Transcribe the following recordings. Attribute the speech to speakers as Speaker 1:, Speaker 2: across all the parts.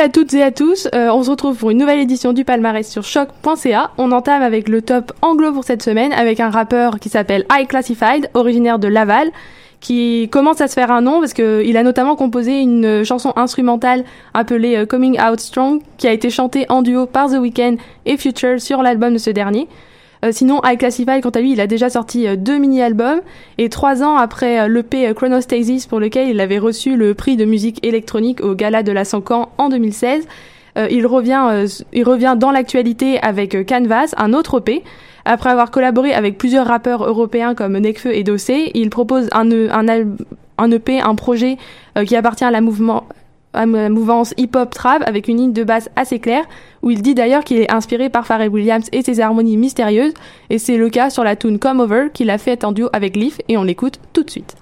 Speaker 1: À toutes et à tous, euh, on se retrouve pour une nouvelle édition du palmarès sur choc.ca. On entame avec le top anglo pour cette semaine avec un rappeur qui s'appelle High Classified, originaire de Laval, qui commence à se faire un nom parce qu'il a notamment composé une chanson instrumentale appelée euh, Coming Out Strong qui a été chantée en duo par The Weeknd et Future sur l'album de ce dernier. Euh, sinon, High Classified, quant à lui, il a déjà sorti euh, deux mini-albums et trois ans après euh, l'EP Chronostasis pour lequel il avait reçu le prix de musique électronique au Gala de la Sancan en 2016, euh, il revient, il revient dans l'actualité avec Canvas, un autre EP. Après avoir collaboré avec plusieurs rappeurs européens comme Nekfeu et Dossé, il propose un, E- un, un EP, un projet qui appartient à la mouvement mouvance hip-hop trap avec une ligne de basse assez claire où il dit d'ailleurs qu'il est inspiré par Pharrell Williams et ses harmonies mystérieuses et c'est le cas sur la tune Come Over qu'il a fait en duo avec Leaf et on l'écoute tout de suite.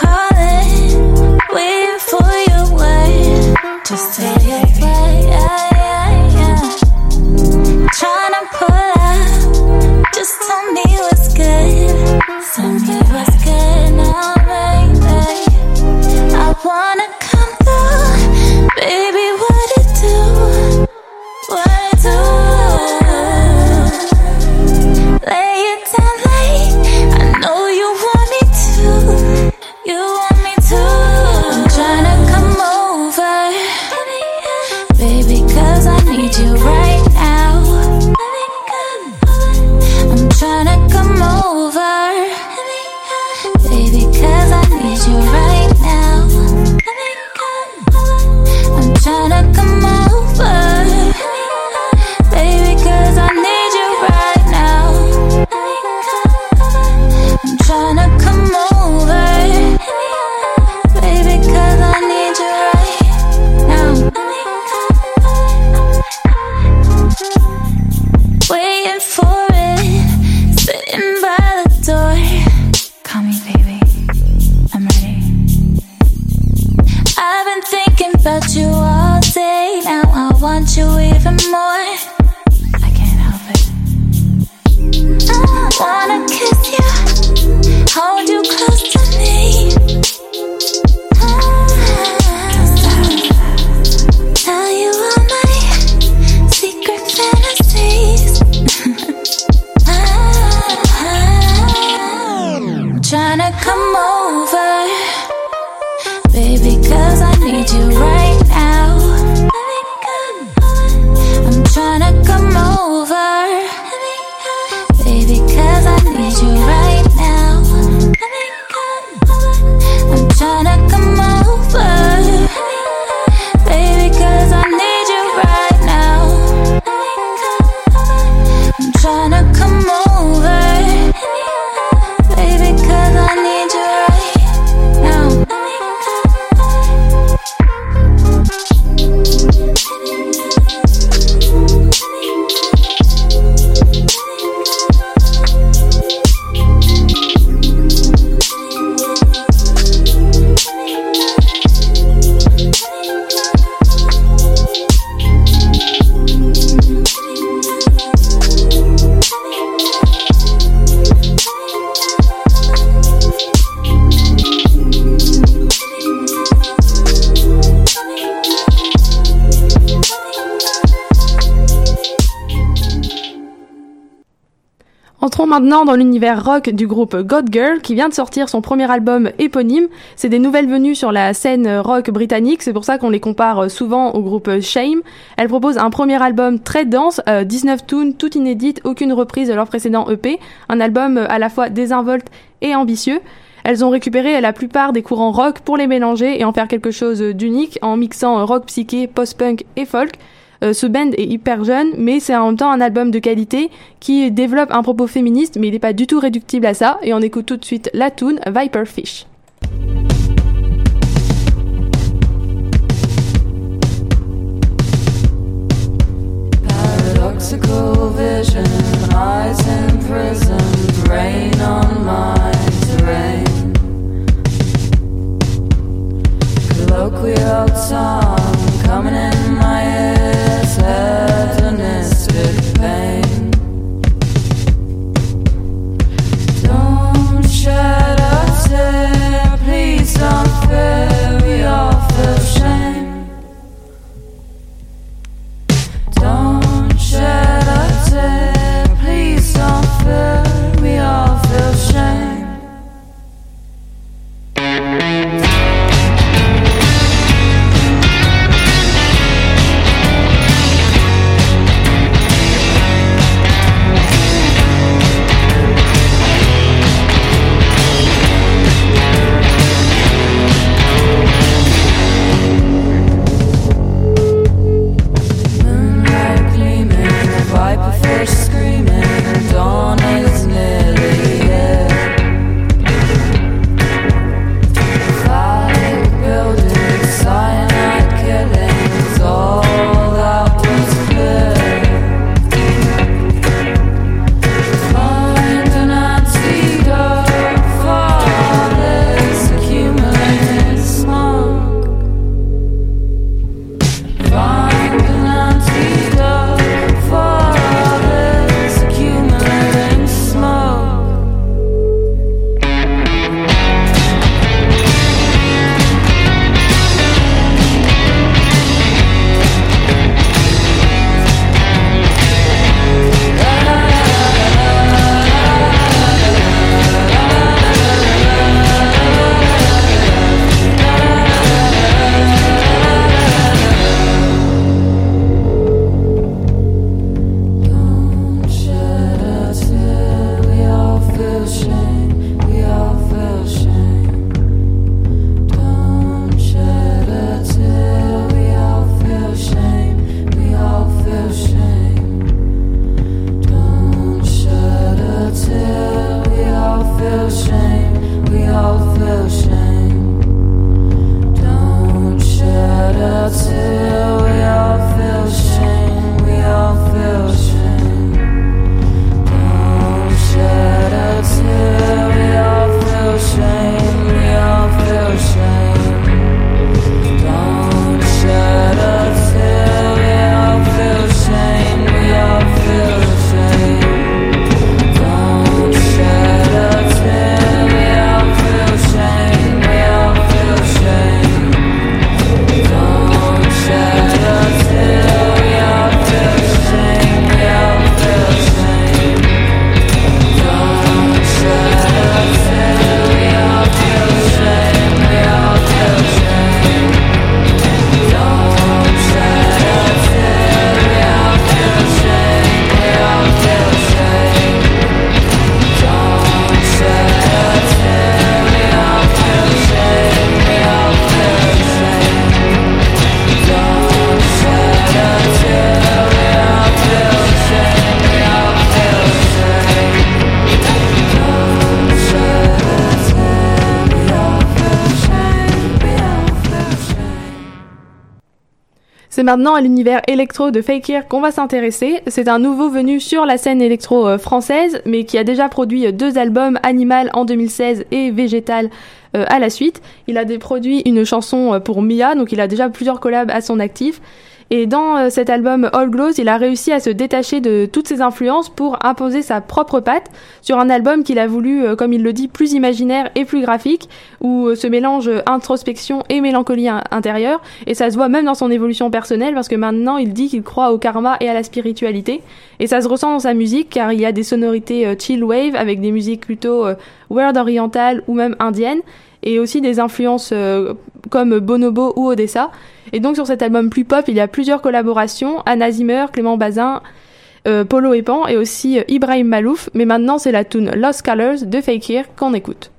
Speaker 2: Calling, waiting for your. Just to way, yeah, yeah, yeah. Pull just tell me what's good. Tell me what's good baby. I wanna come through, baby.
Speaker 3: Maintenant dans l'univers rock du groupe God Girl qui vient de sortir son premier album éponyme. C'est des nouvelles venues sur la scène rock britannique, c'est pour ça qu'on les compare souvent au groupe Shame. Elles proposent un premier album très dense, euh, 19 tunes, toutes inédites, aucune reprise de leur précédent EP, un album à la fois désinvolte et ambitieux. Elles ont récupéré la plupart des courants rock pour les mélanger et en faire quelque chose d'unique en mixant rock psyché, post-punk et folk. Euh, ce band est hyper jeune, mais c'est en même temps un album de qualité qui développe un propos féministe, mais il n'est pas du tout réductible à ça. Et on écoute tout de suite la tune Viper Fish.
Speaker 4: Paradoxical vision, eyes imprisoned, rain on my terrain. Coming in
Speaker 3: Time. Maintenant à l'univers électro de Fakir qu'on va s'intéresser. C'est un nouveau venu sur la scène électro euh, française, mais qui a déjà produit euh, deux albums, Animal en 2016 et Végétal euh, à la suite. Il a produit une chanson pour Mia, donc il a déjà plusieurs collabs à son actif.
Speaker 1: Et dans euh, cet album All Glows, il a réussi à se détacher de toutes ses influences pour imposer sa propre patte sur un album qu'il a voulu, euh, comme il le dit, plus imaginaire et plus graphique, où euh, se mélange introspection et mélancolie in- intérieure. Et ça se voit même dans son évolution personnelle, parce que maintenant il dit qu'il croit au karma et à la spiritualité. Et ça se ressent dans sa musique, car il y a des sonorités euh, chill wave avec des musiques plutôt euh, world orientales ou même indiennes, et aussi des influences euh, comme Bonobo ou Odessa. Et donc sur cet album plus pop, il y a plusieurs collaborations, Anna Zimmer, Clément Bazin, euh, Polo Epan et aussi euh, Ibrahim Malouf. Mais maintenant c'est la tune Lost Colors de Fakir qu'on écoute.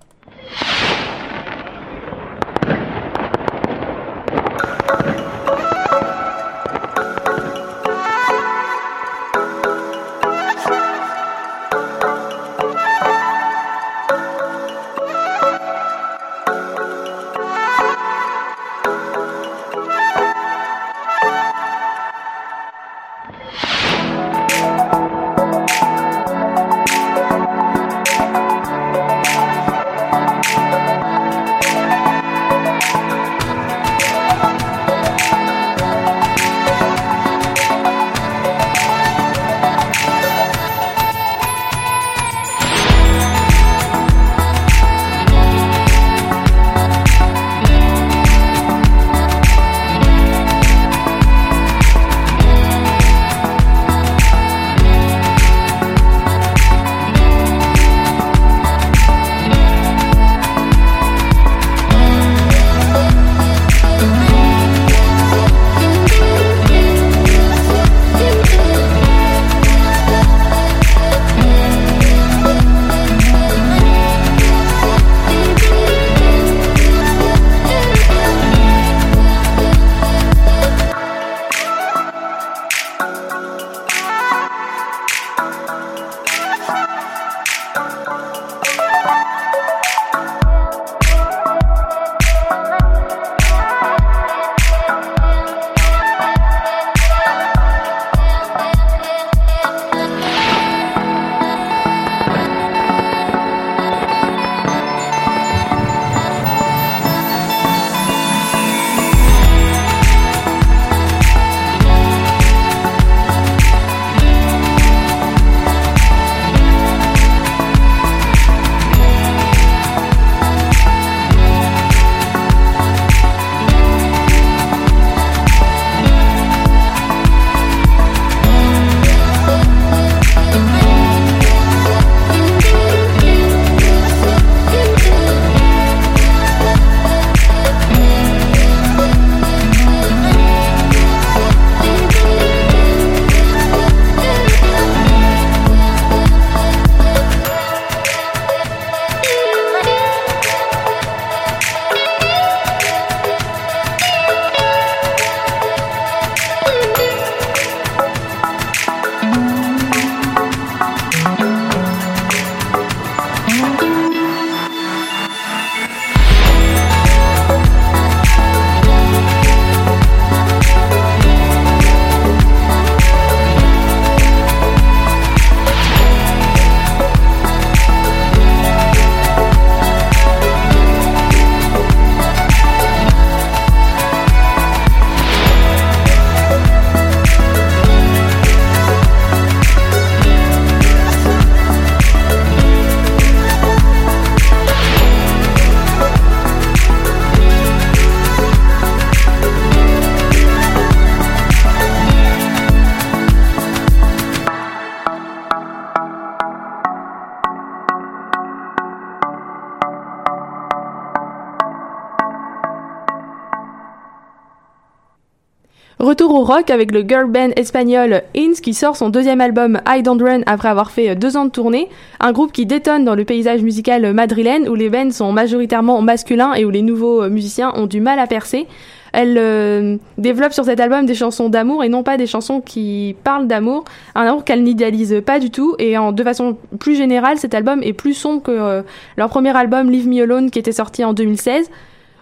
Speaker 1: Rock avec le girl band espagnol Ins qui sort son deuxième album I Don't Run après avoir fait deux ans de tournée. Un groupe qui détonne dans le paysage musical madrilène où les bands sont majoritairement masculins et où les nouveaux musiciens ont du mal à percer. Elle euh, développe sur cet album des chansons d'amour et non pas des chansons qui parlent d'amour, un amour qu'elle n'idéalise pas du tout. Et en de façon plus générale, cet album est plus sombre que euh, leur premier album Leave Me Alone qui était sorti en 2016.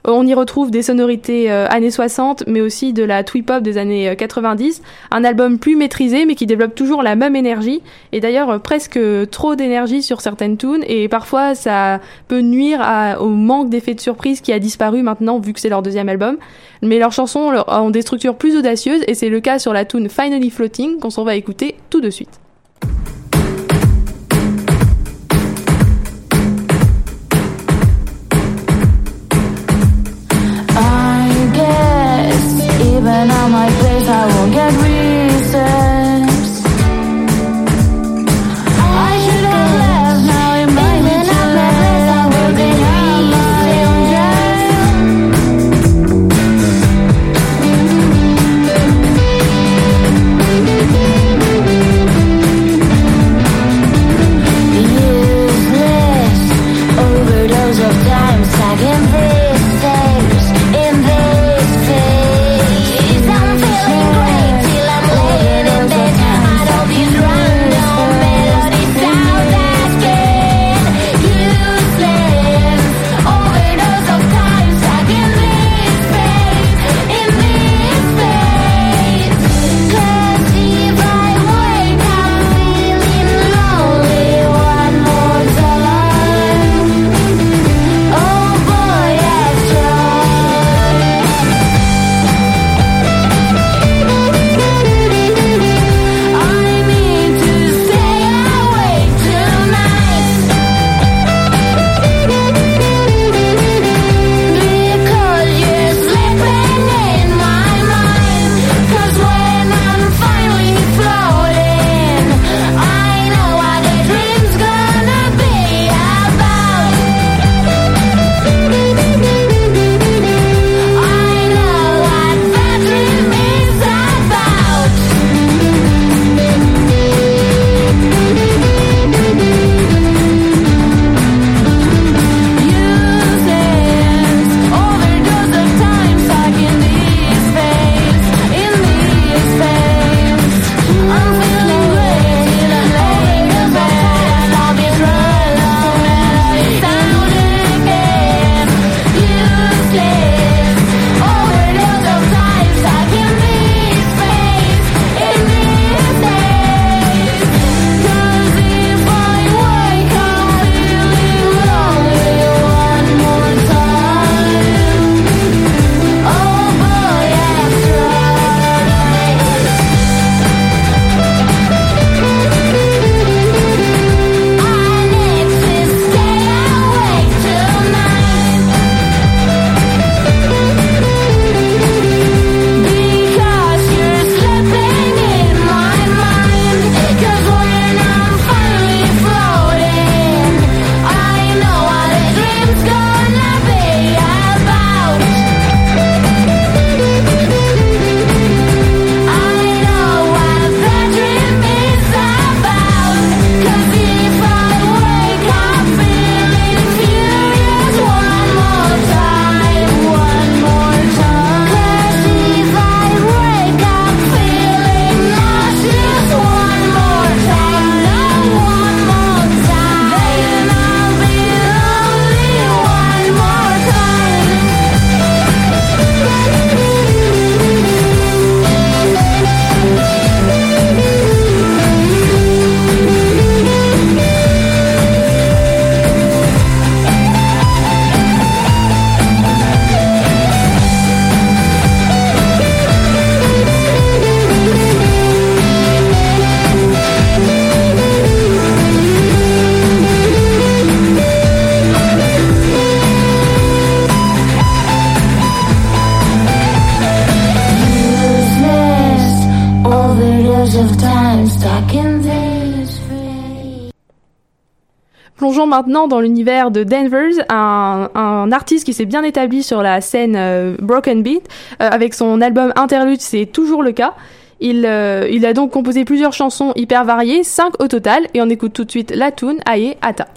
Speaker 2: Euh, On y retrouve des sonorités euh, années 60, mais aussi de la twee-pop des années euh, 90. Un album plus maîtrisé, mais qui développe toujours la même énergie. Et d'ailleurs, euh, presque trop d'énergie sur certaines tunes. Et parfois, ça peut nuire au manque d'effet de surprise qui a disparu maintenant, vu que c'est leur deuxième album. Mais leurs chansons ont des structures plus audacieuses, et c'est le cas sur la tune Finally Floating, qu'on s'en va écouter tout de suite. Maintenant dans l'univers de Danvers, un, artiste qui s'est bien établi sur la scène euh, Broken Beat. Euh, avec son album Interlude, c'est toujours le cas. Il, euh, il a donc composé plusieurs chansons hyper variées, 5 au total, et on écoute tout de suite la tune Aye Ata.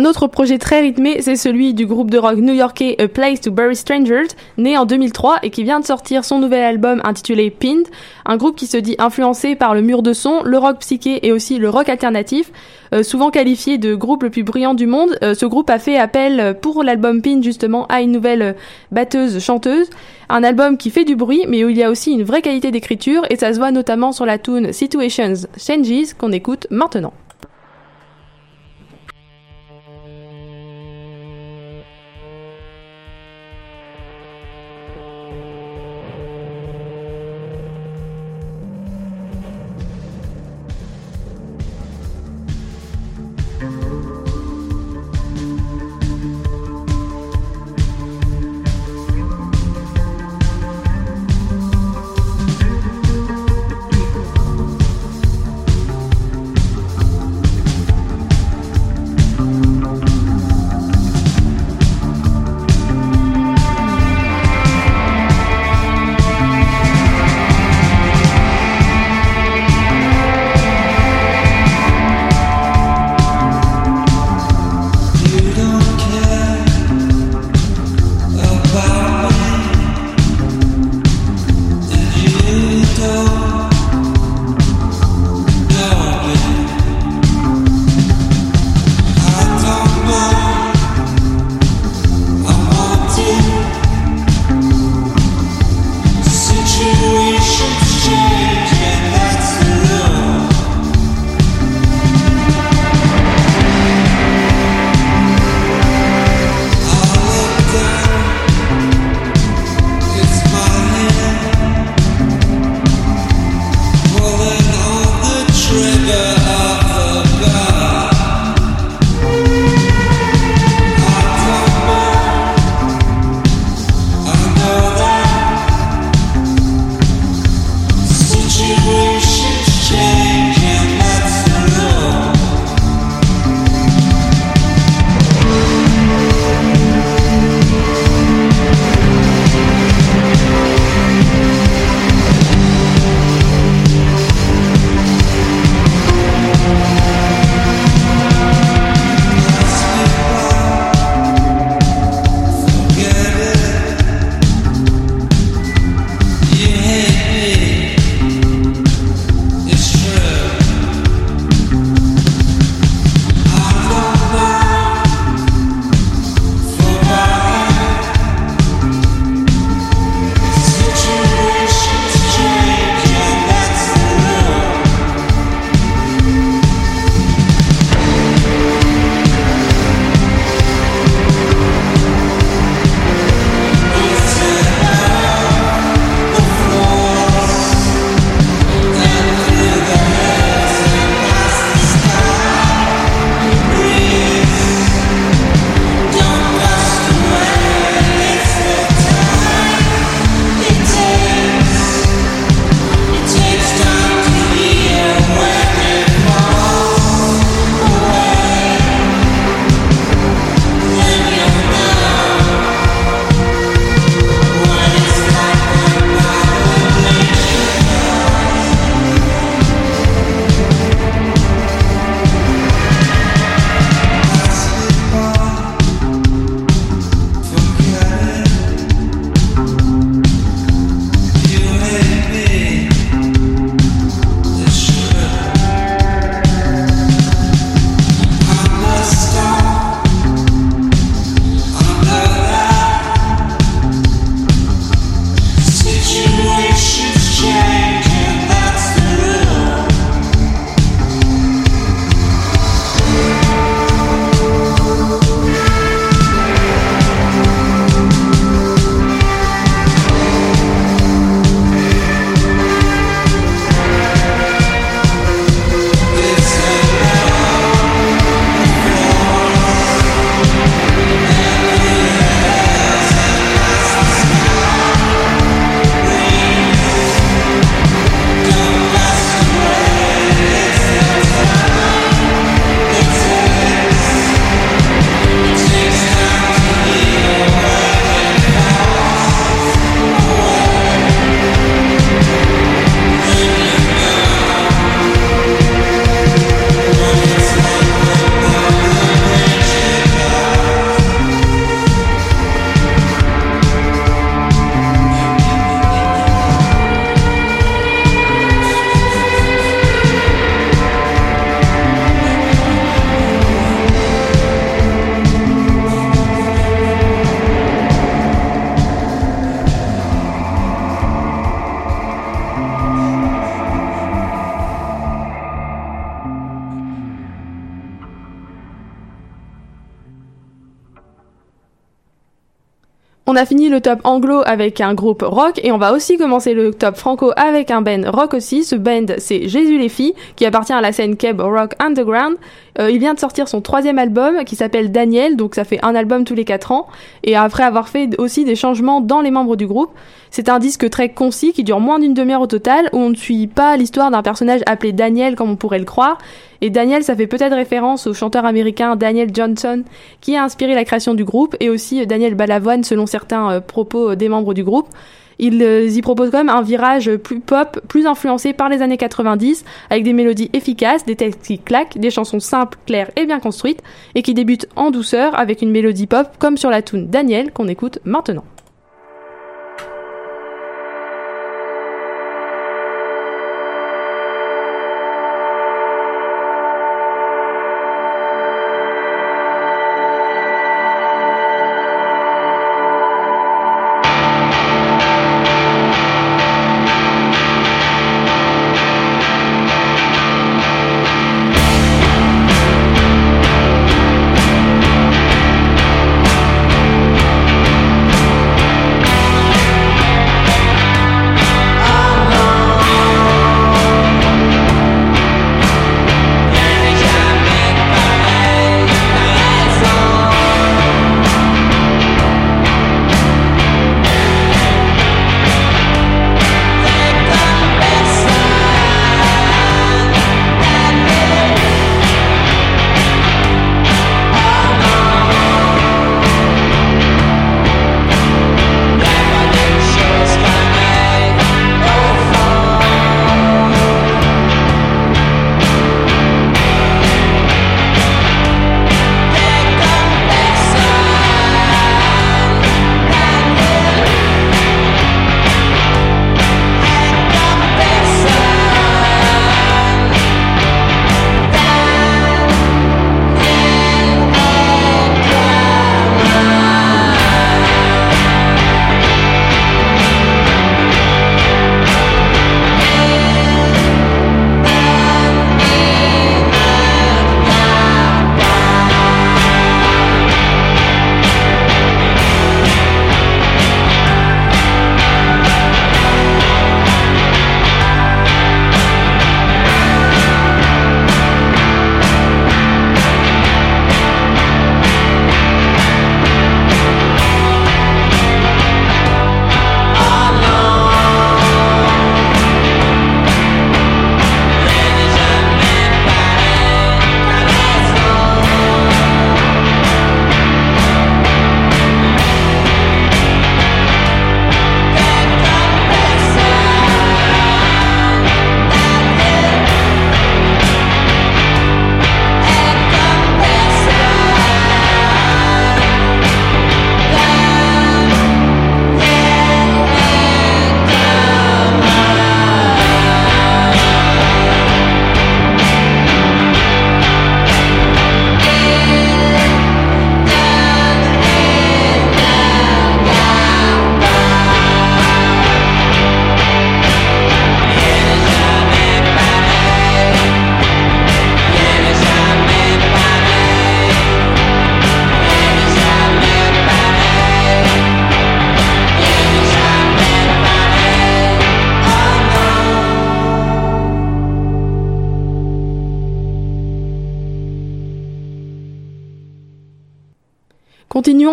Speaker 1: Un autre projet très rythmé, c'est celui du groupe de rock new-yorkais A Place to Bury Strangers, né en 2003 et qui vient de sortir son nouvel album intitulé Pinned, un groupe qui se dit influencé par le mur de son, le rock psyché et aussi le rock alternatif. Euh, souvent qualifié de groupe le plus brillant du monde, euh, ce groupe a fait appel pour l'album Pinned justement à une nouvelle euh, batteuse chanteuse, un album qui fait du bruit mais où il y a aussi une vraie qualité d'écriture et ça se voit notamment sur la tune Situations Changes qu'on écoute maintenant. On a fini le top anglo avec un groupe rock et on va aussi commencer le top franco avec un band rock aussi. Ce band c'est Jésus les filles qui appartient à la scène Keb Rock Underground. Euh, il vient de sortir son troisième album qui s'appelle Daniel, donc ça fait un album tous les quatre ans. Et après avoir fait aussi des changements dans les membres du groupe, c'est un disque très concis qui dure moins d'une demi-heure au total où on ne suit pas l'histoire d'un personnage appelé Daniel comme on pourrait le croire. Et Daniel, ça fait peut-être référence au chanteur américain Daniel Johnson qui a inspiré la création du groupe et aussi Daniel Balavoine selon certains euh, propos euh, des membres du groupe. Ils euh, y proposent quand même un virage plus pop, plus influencé par les années 90, avec des mélodies efficaces, des textes qui claquent, des chansons simples, claires et bien construites, et qui débutent en douceur avec une mélodie pop comme sur la tune Daniel qu'on écoute maintenant.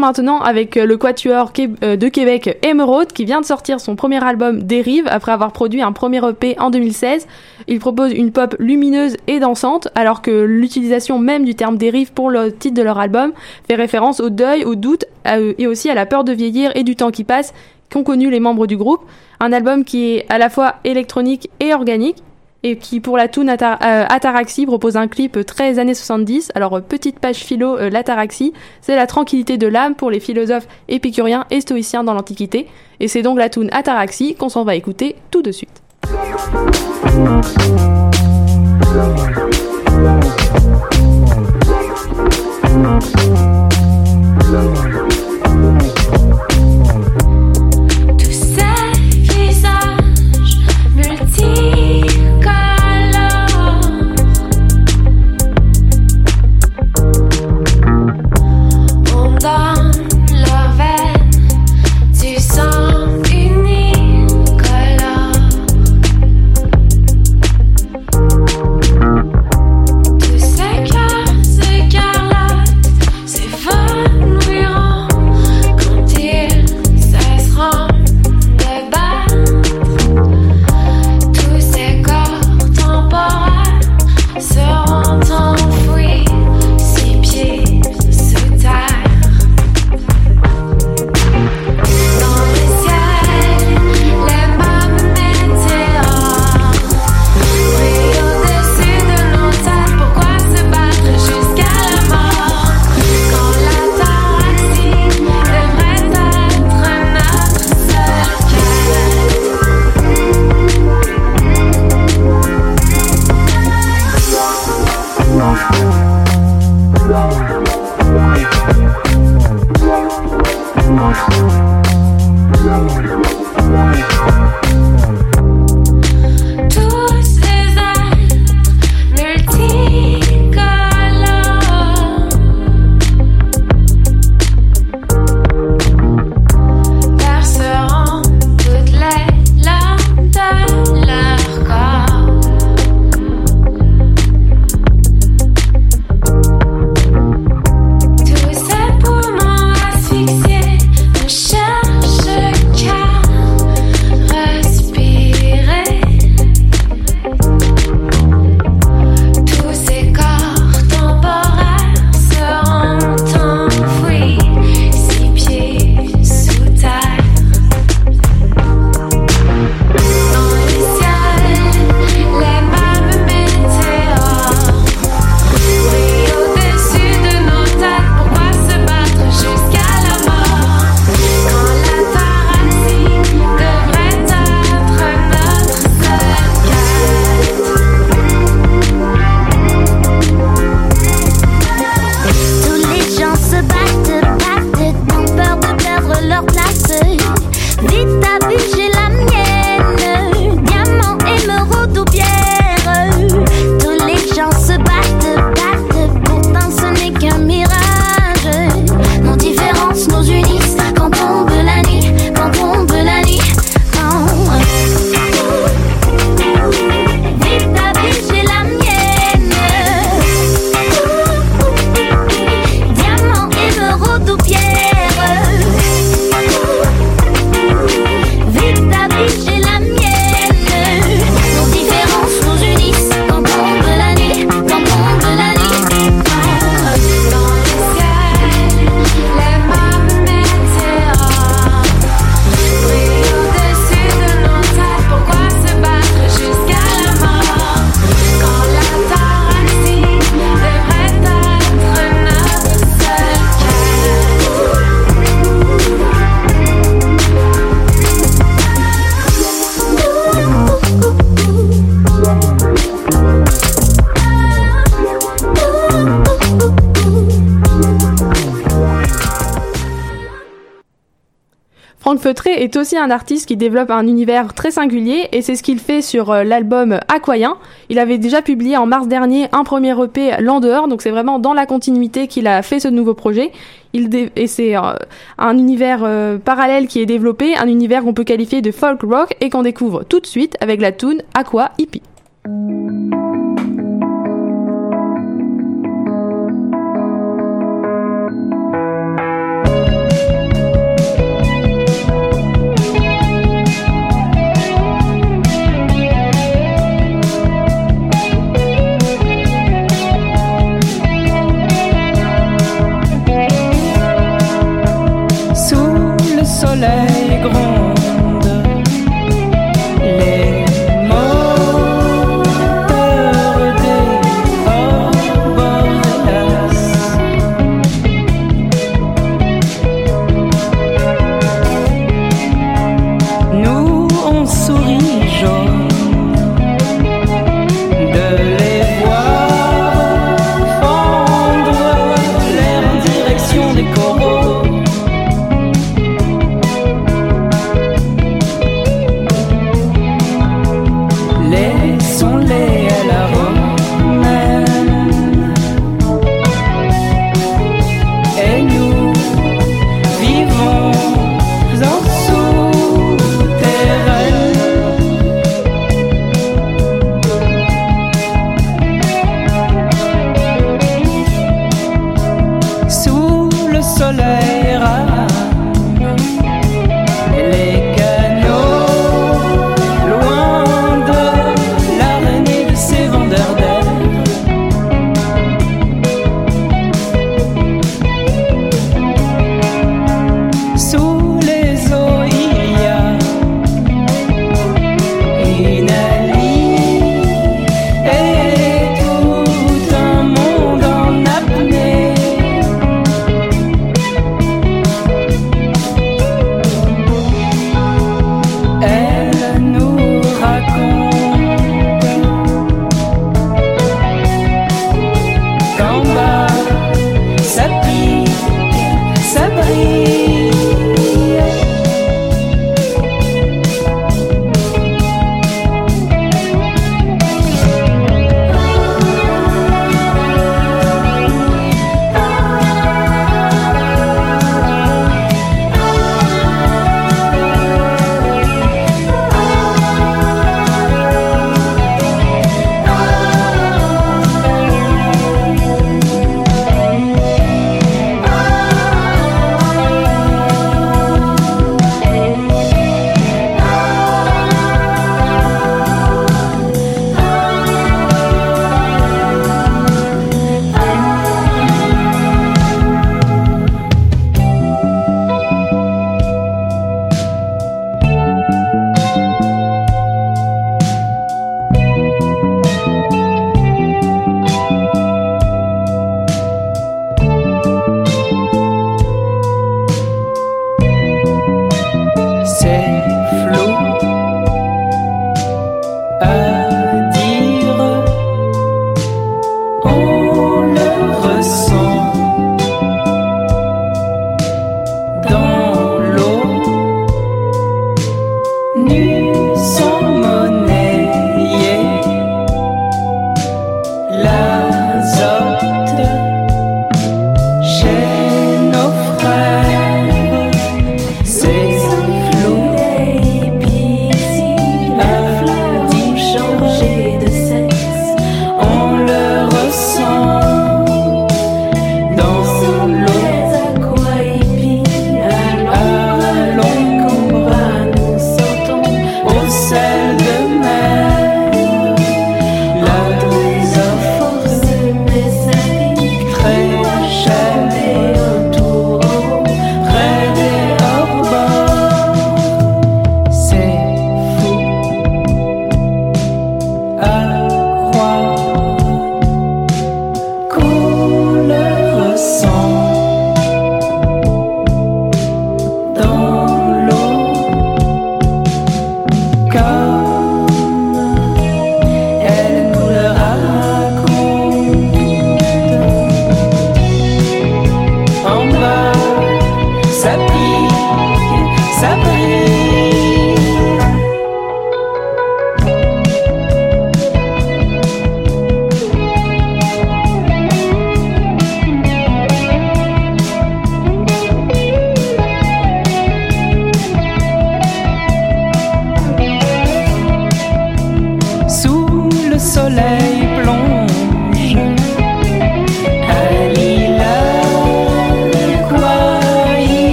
Speaker 1: Maintenant avec euh, le quatuor euh, de Québec Emeraude qui vient de sortir son premier album Dérive après avoir produit un premier EP en 2016. Il propose une pop lumineuse et dansante alors que l'utilisation même du terme dérive pour le titre de leur album fait référence au deuil, au doute et aussi à la peur de vieillir et du temps qui passe qu'ont connu les membres du groupe. Un album qui est à la fois électronique et organique et qui pour la tune Atar- euh, Ataraxie propose un clip très années 70. Alors euh, petite page philo, euh, l'Ataraxie, c'est la tranquillité de l'âme pour les philosophes épicuriens et stoïciens dans l'Antiquité. Et c'est donc la tune Ataraxie qu'on s'en va écouter tout de suite. est aussi un artiste qui développe un univers très singulier et c'est ce qu'il fait sur euh, l'album Aquayen. Il avait déjà publié en mars dernier un premier EP L'en dehors, donc c'est vraiment dans la continuité qu'il a fait ce nouveau projet. Il et c'est euh, un univers euh, parallèle qui est développé, un univers qu'on peut qualifier de folk rock et qu'on découvre tout de suite avec la tune Aqua Hippie.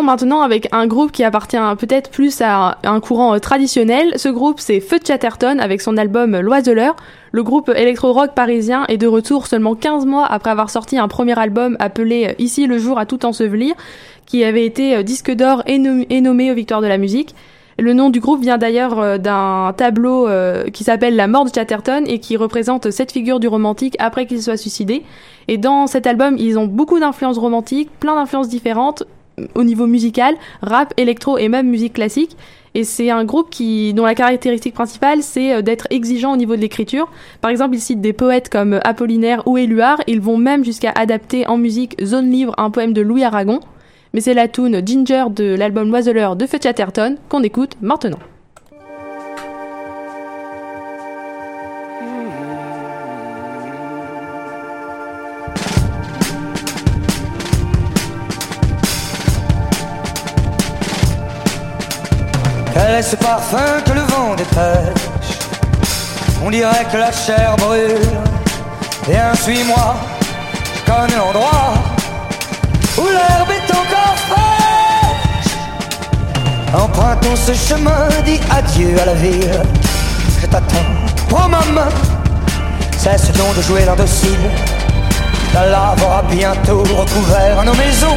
Speaker 1: Maintenant avec un groupe qui appartient peut-être plus à un courant euh, traditionnel. Ce groupe, c'est Feu de Chatterton avec son album L'Oiseleur. Le groupe électro-rock parisien est de retour seulement 15 mois après avoir sorti un premier album appelé euh, Ici le jour à tout ensevelir, qui avait été euh, disque d'or et, nom- et nommé aux Victoires de la musique. Le nom du groupe vient d'ailleurs d'un tableau qui s'appelle La mort de Chatterton et qui représente cette figure du romantique après qu'il soit suicidé. Et dans cet album, ils ont beaucoup d'influences romantiques, plein d'influences différentes au niveau musical, rap, électro et même musique classique. Et c'est un groupe qui, dont la caractéristique principale, c'est euh, d'être exigeant au niveau de l'écriture. Par exemple, ils citent des poètes comme Apollinaire ou Éluard. Ils vont même jusqu'à adapter en musique Zone Libre, un poème de Louis Aragon. Mais c'est la tune Ginger de l'album L'Oiseleur de Feu Chatterton qu'on écoute maintenant.
Speaker 5: Est ce parfum que le vent dépêche? On dirait que la chair brûle. Viens, suis-moi, je connais l'endroit où l'herbe est encore fraîche. Empruntons ce chemin, dis adieu à la ville. Je t'attends, prends ma main, cesse donc de jouer l'indocile. La lave aura bientôt recouvert nos maisons.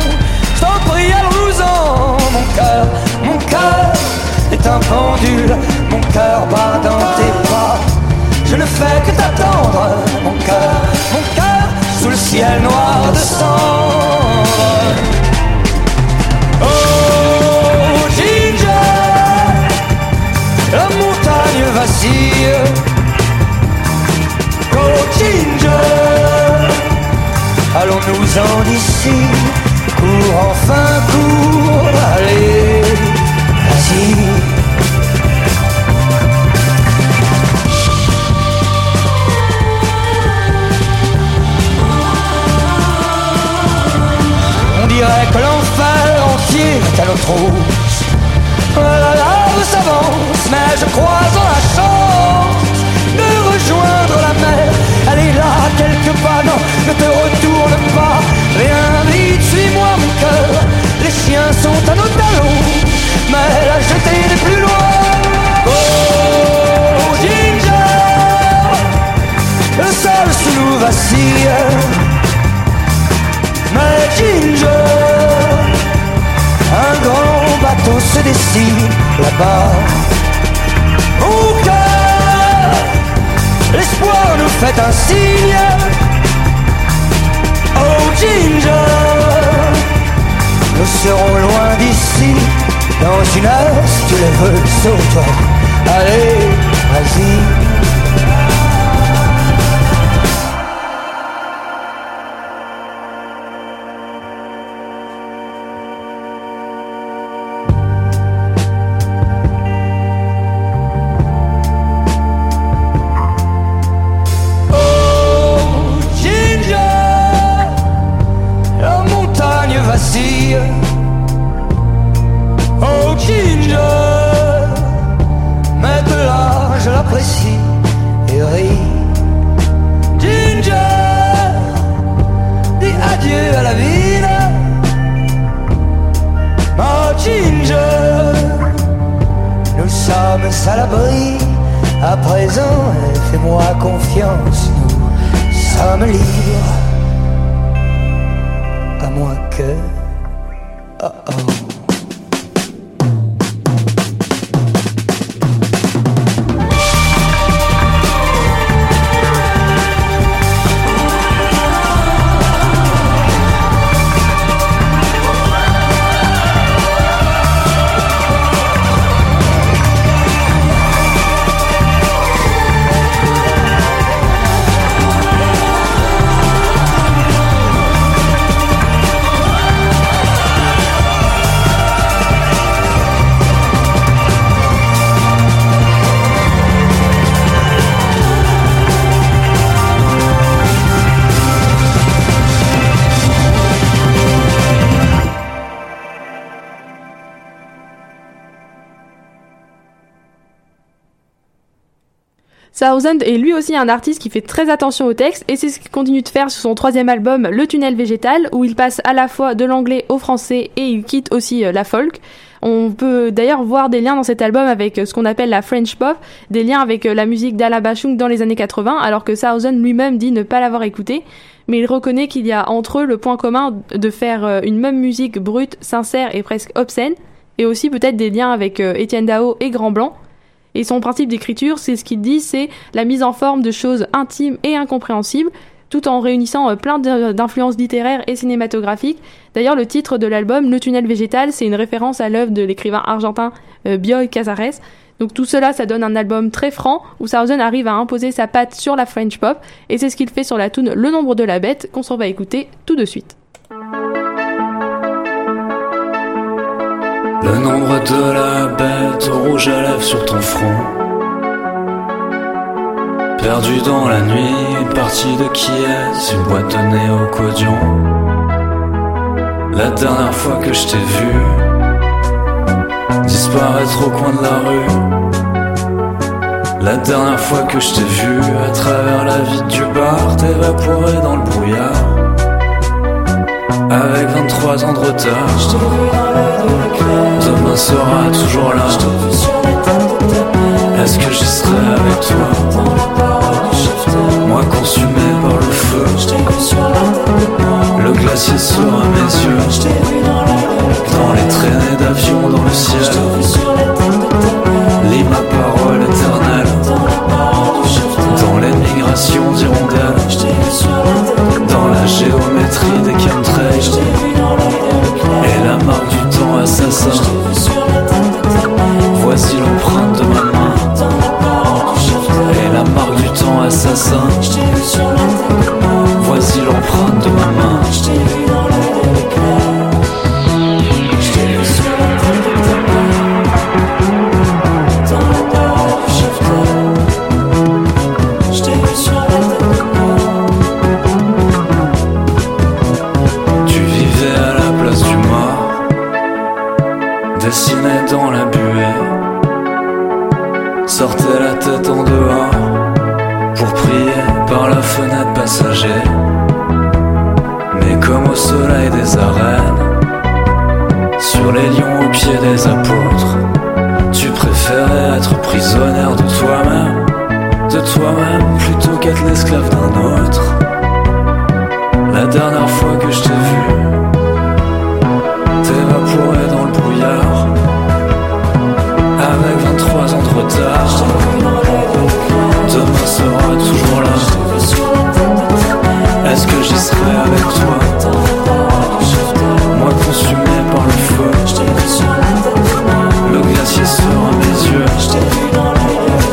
Speaker 5: Je t'en prie, allons-en, mon cœur, mon cœur un pendule, mon cœur bat dans tes bras. Je ne fais que t'attendre, mon cœur, mon cœur, sous le ciel noir de cendre. Oh, Ginger, la montagne vacille. Oh, Ginger, allons-nous-en d'ici. Cours enfin, cours, allez, entier est à notre hausse. La lave s'avance, mais je crois en la chance de rejoindre la mer. Elle est là, quelque part, non, ne te retourne pas. Viens vite, suis-moi mon cœur. Les chiens sont à nos talons, mais la jetée n'est plus loin. Oh, Ginger, le sol sous nous vacille. Bateau se dessine là-bas. Mon cœur, l'espoir nous fait un signe. Oh Ginger, nous serons loin d'ici. Dans une heure, si tu le veux, sauve-toi. Allez, vas-y. Nous sommes
Speaker 1: Thousand est lui aussi un artiste qui fait très attention au texte et c'est ce qu'il continue de faire sur son troisième album Le Tunnel Végétal où il passe à la fois de l'anglais au français et il quitte aussi euh, la folk. On peut d'ailleurs voir des liens dans cet album avec euh, ce qu'on appelle la French pop, des liens avec euh, la musique d'Ala Bashung dans les années 80 alors que Thousand lui-même dit ne pas l'avoir écouté mais il reconnaît qu'il y a entre eux le point commun de faire une même musique brute, sincère et presque obscène et aussi peut-être des liens avec Étienne Dao et Grand Blanc. Et son principe d'écriture, c'est ce qu'il dit, c'est la mise en forme de choses intimes et incompréhensibles, tout en réunissant euh, plein d'influences littéraires et cinématographiques. D'ailleurs, le titre de l'album, Le tunnel végétal, c'est une référence à l'œuvre de l'écrivain argentin euh, Bioy Casares. Donc tout cela, ça donne un album très franc, où Thousand arrive à imposer sa patte sur la French pop, et c'est ce qu'il fait sur la tune Le nombre de la bête, qu'on s'en va écouter tout de suite.
Speaker 6: Le nombre de la bête rouge à lèvres sur ton front. Perdu dans la nuit, une partie de qui est une boîte de néo-codion. La dernière fois que je t'ai vu, disparaître au coin de la rue. La dernière fois que je t'ai vu, à travers la vitre du bar, t'évaporer dans le brouillard. Avec 23 ans de retard. Demain sera toujours là. Est-ce que j'y serai avec toi? Moi consumé par le feu. Le glacier sera mes yeux. Dans les traînées d'avions dans le ciel. Lis ma parole éternelle. Dans la géométrie des chemtrails. Et la marque du temps assassin. Voici l'empreinte de ma main. Et la marque du temps assassin. Voici l'empreinte de ma main. Dessiné dans la buée, sortais la tête en dehors pour prier par la fenêtre passager. Mais comme au soleil des arènes, sur les lions au pied des apôtres, tu préférais être prisonnière de toi-même, de toi-même plutôt qu'être l'esclave d'un autre. La dernière fois que je t'ai vu, t'évaporais dans brouillard. Avec 23 ans de retard, demain sera toujours là. Est-ce que j'y serai avec toi? Moi consumé par le feu, le glacier sera mes yeux.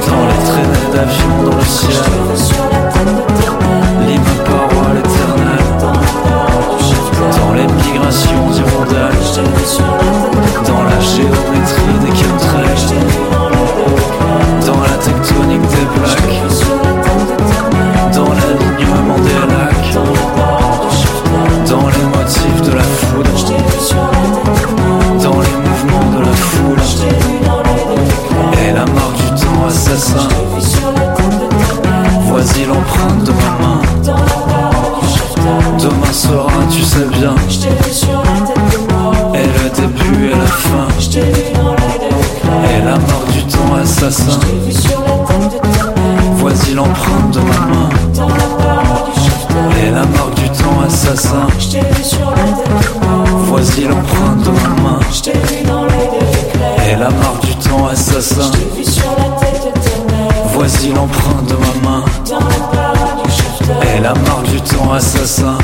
Speaker 6: Dans les traînées d'avion dans le ciel, temps assassin.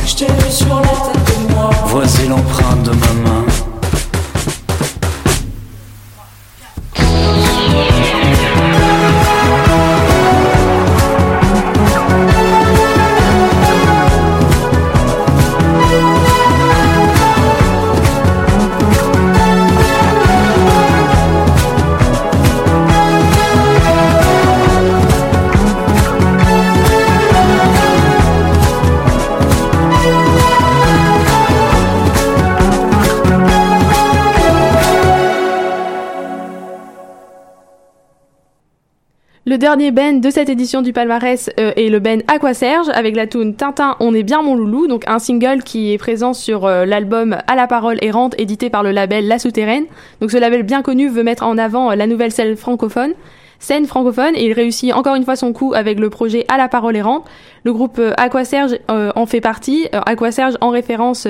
Speaker 6: Le
Speaker 1: dernier band de cette édition du palmarès euh, est le band Aqua Serge avec la tune Tintin, on est bien mon loulou, donc un single qui est présent sur euh, l'album À la parole errante édité par le label La Souterraine. Donc ce label bien connu veut mettre en avant euh, la nouvelle scène francophone scène francophone. Et il réussit encore une fois son coup avec le projet À la parole errante. Le groupe Aqua Serge en fait partie, Aqua Serge en référence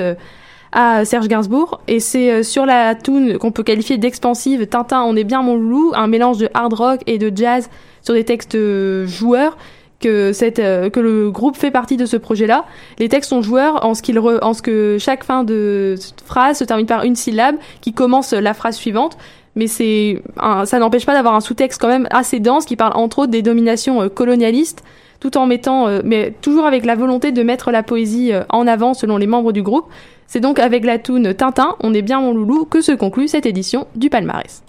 Speaker 1: à Serge Gainsbourg. Et c'est sur la tune qu'on peut qualifier d'expansive. Tintin on est bien mon loulou, un mélange de hard rock et de jazz sur des textes euh, joueurs euh, que le groupe fait partie de ce projet-là. Les textes sont joueurs en ce qu'il re- en ce que chaque fin de phrase se termine par une syllabe qui commence la phrase suivante. Mais c'est ça n'empêche pas d'avoir un sous-texte quand même assez dense qui parle entre autres des dominations euh, colonialistes, tout en mettant, euh, mais toujours avec la volonté de mettre la poésie en avant selon les membres du groupe. C'est donc avec la tune Tintin, on est bien mon loulou, que se conclut cette édition du palmarès.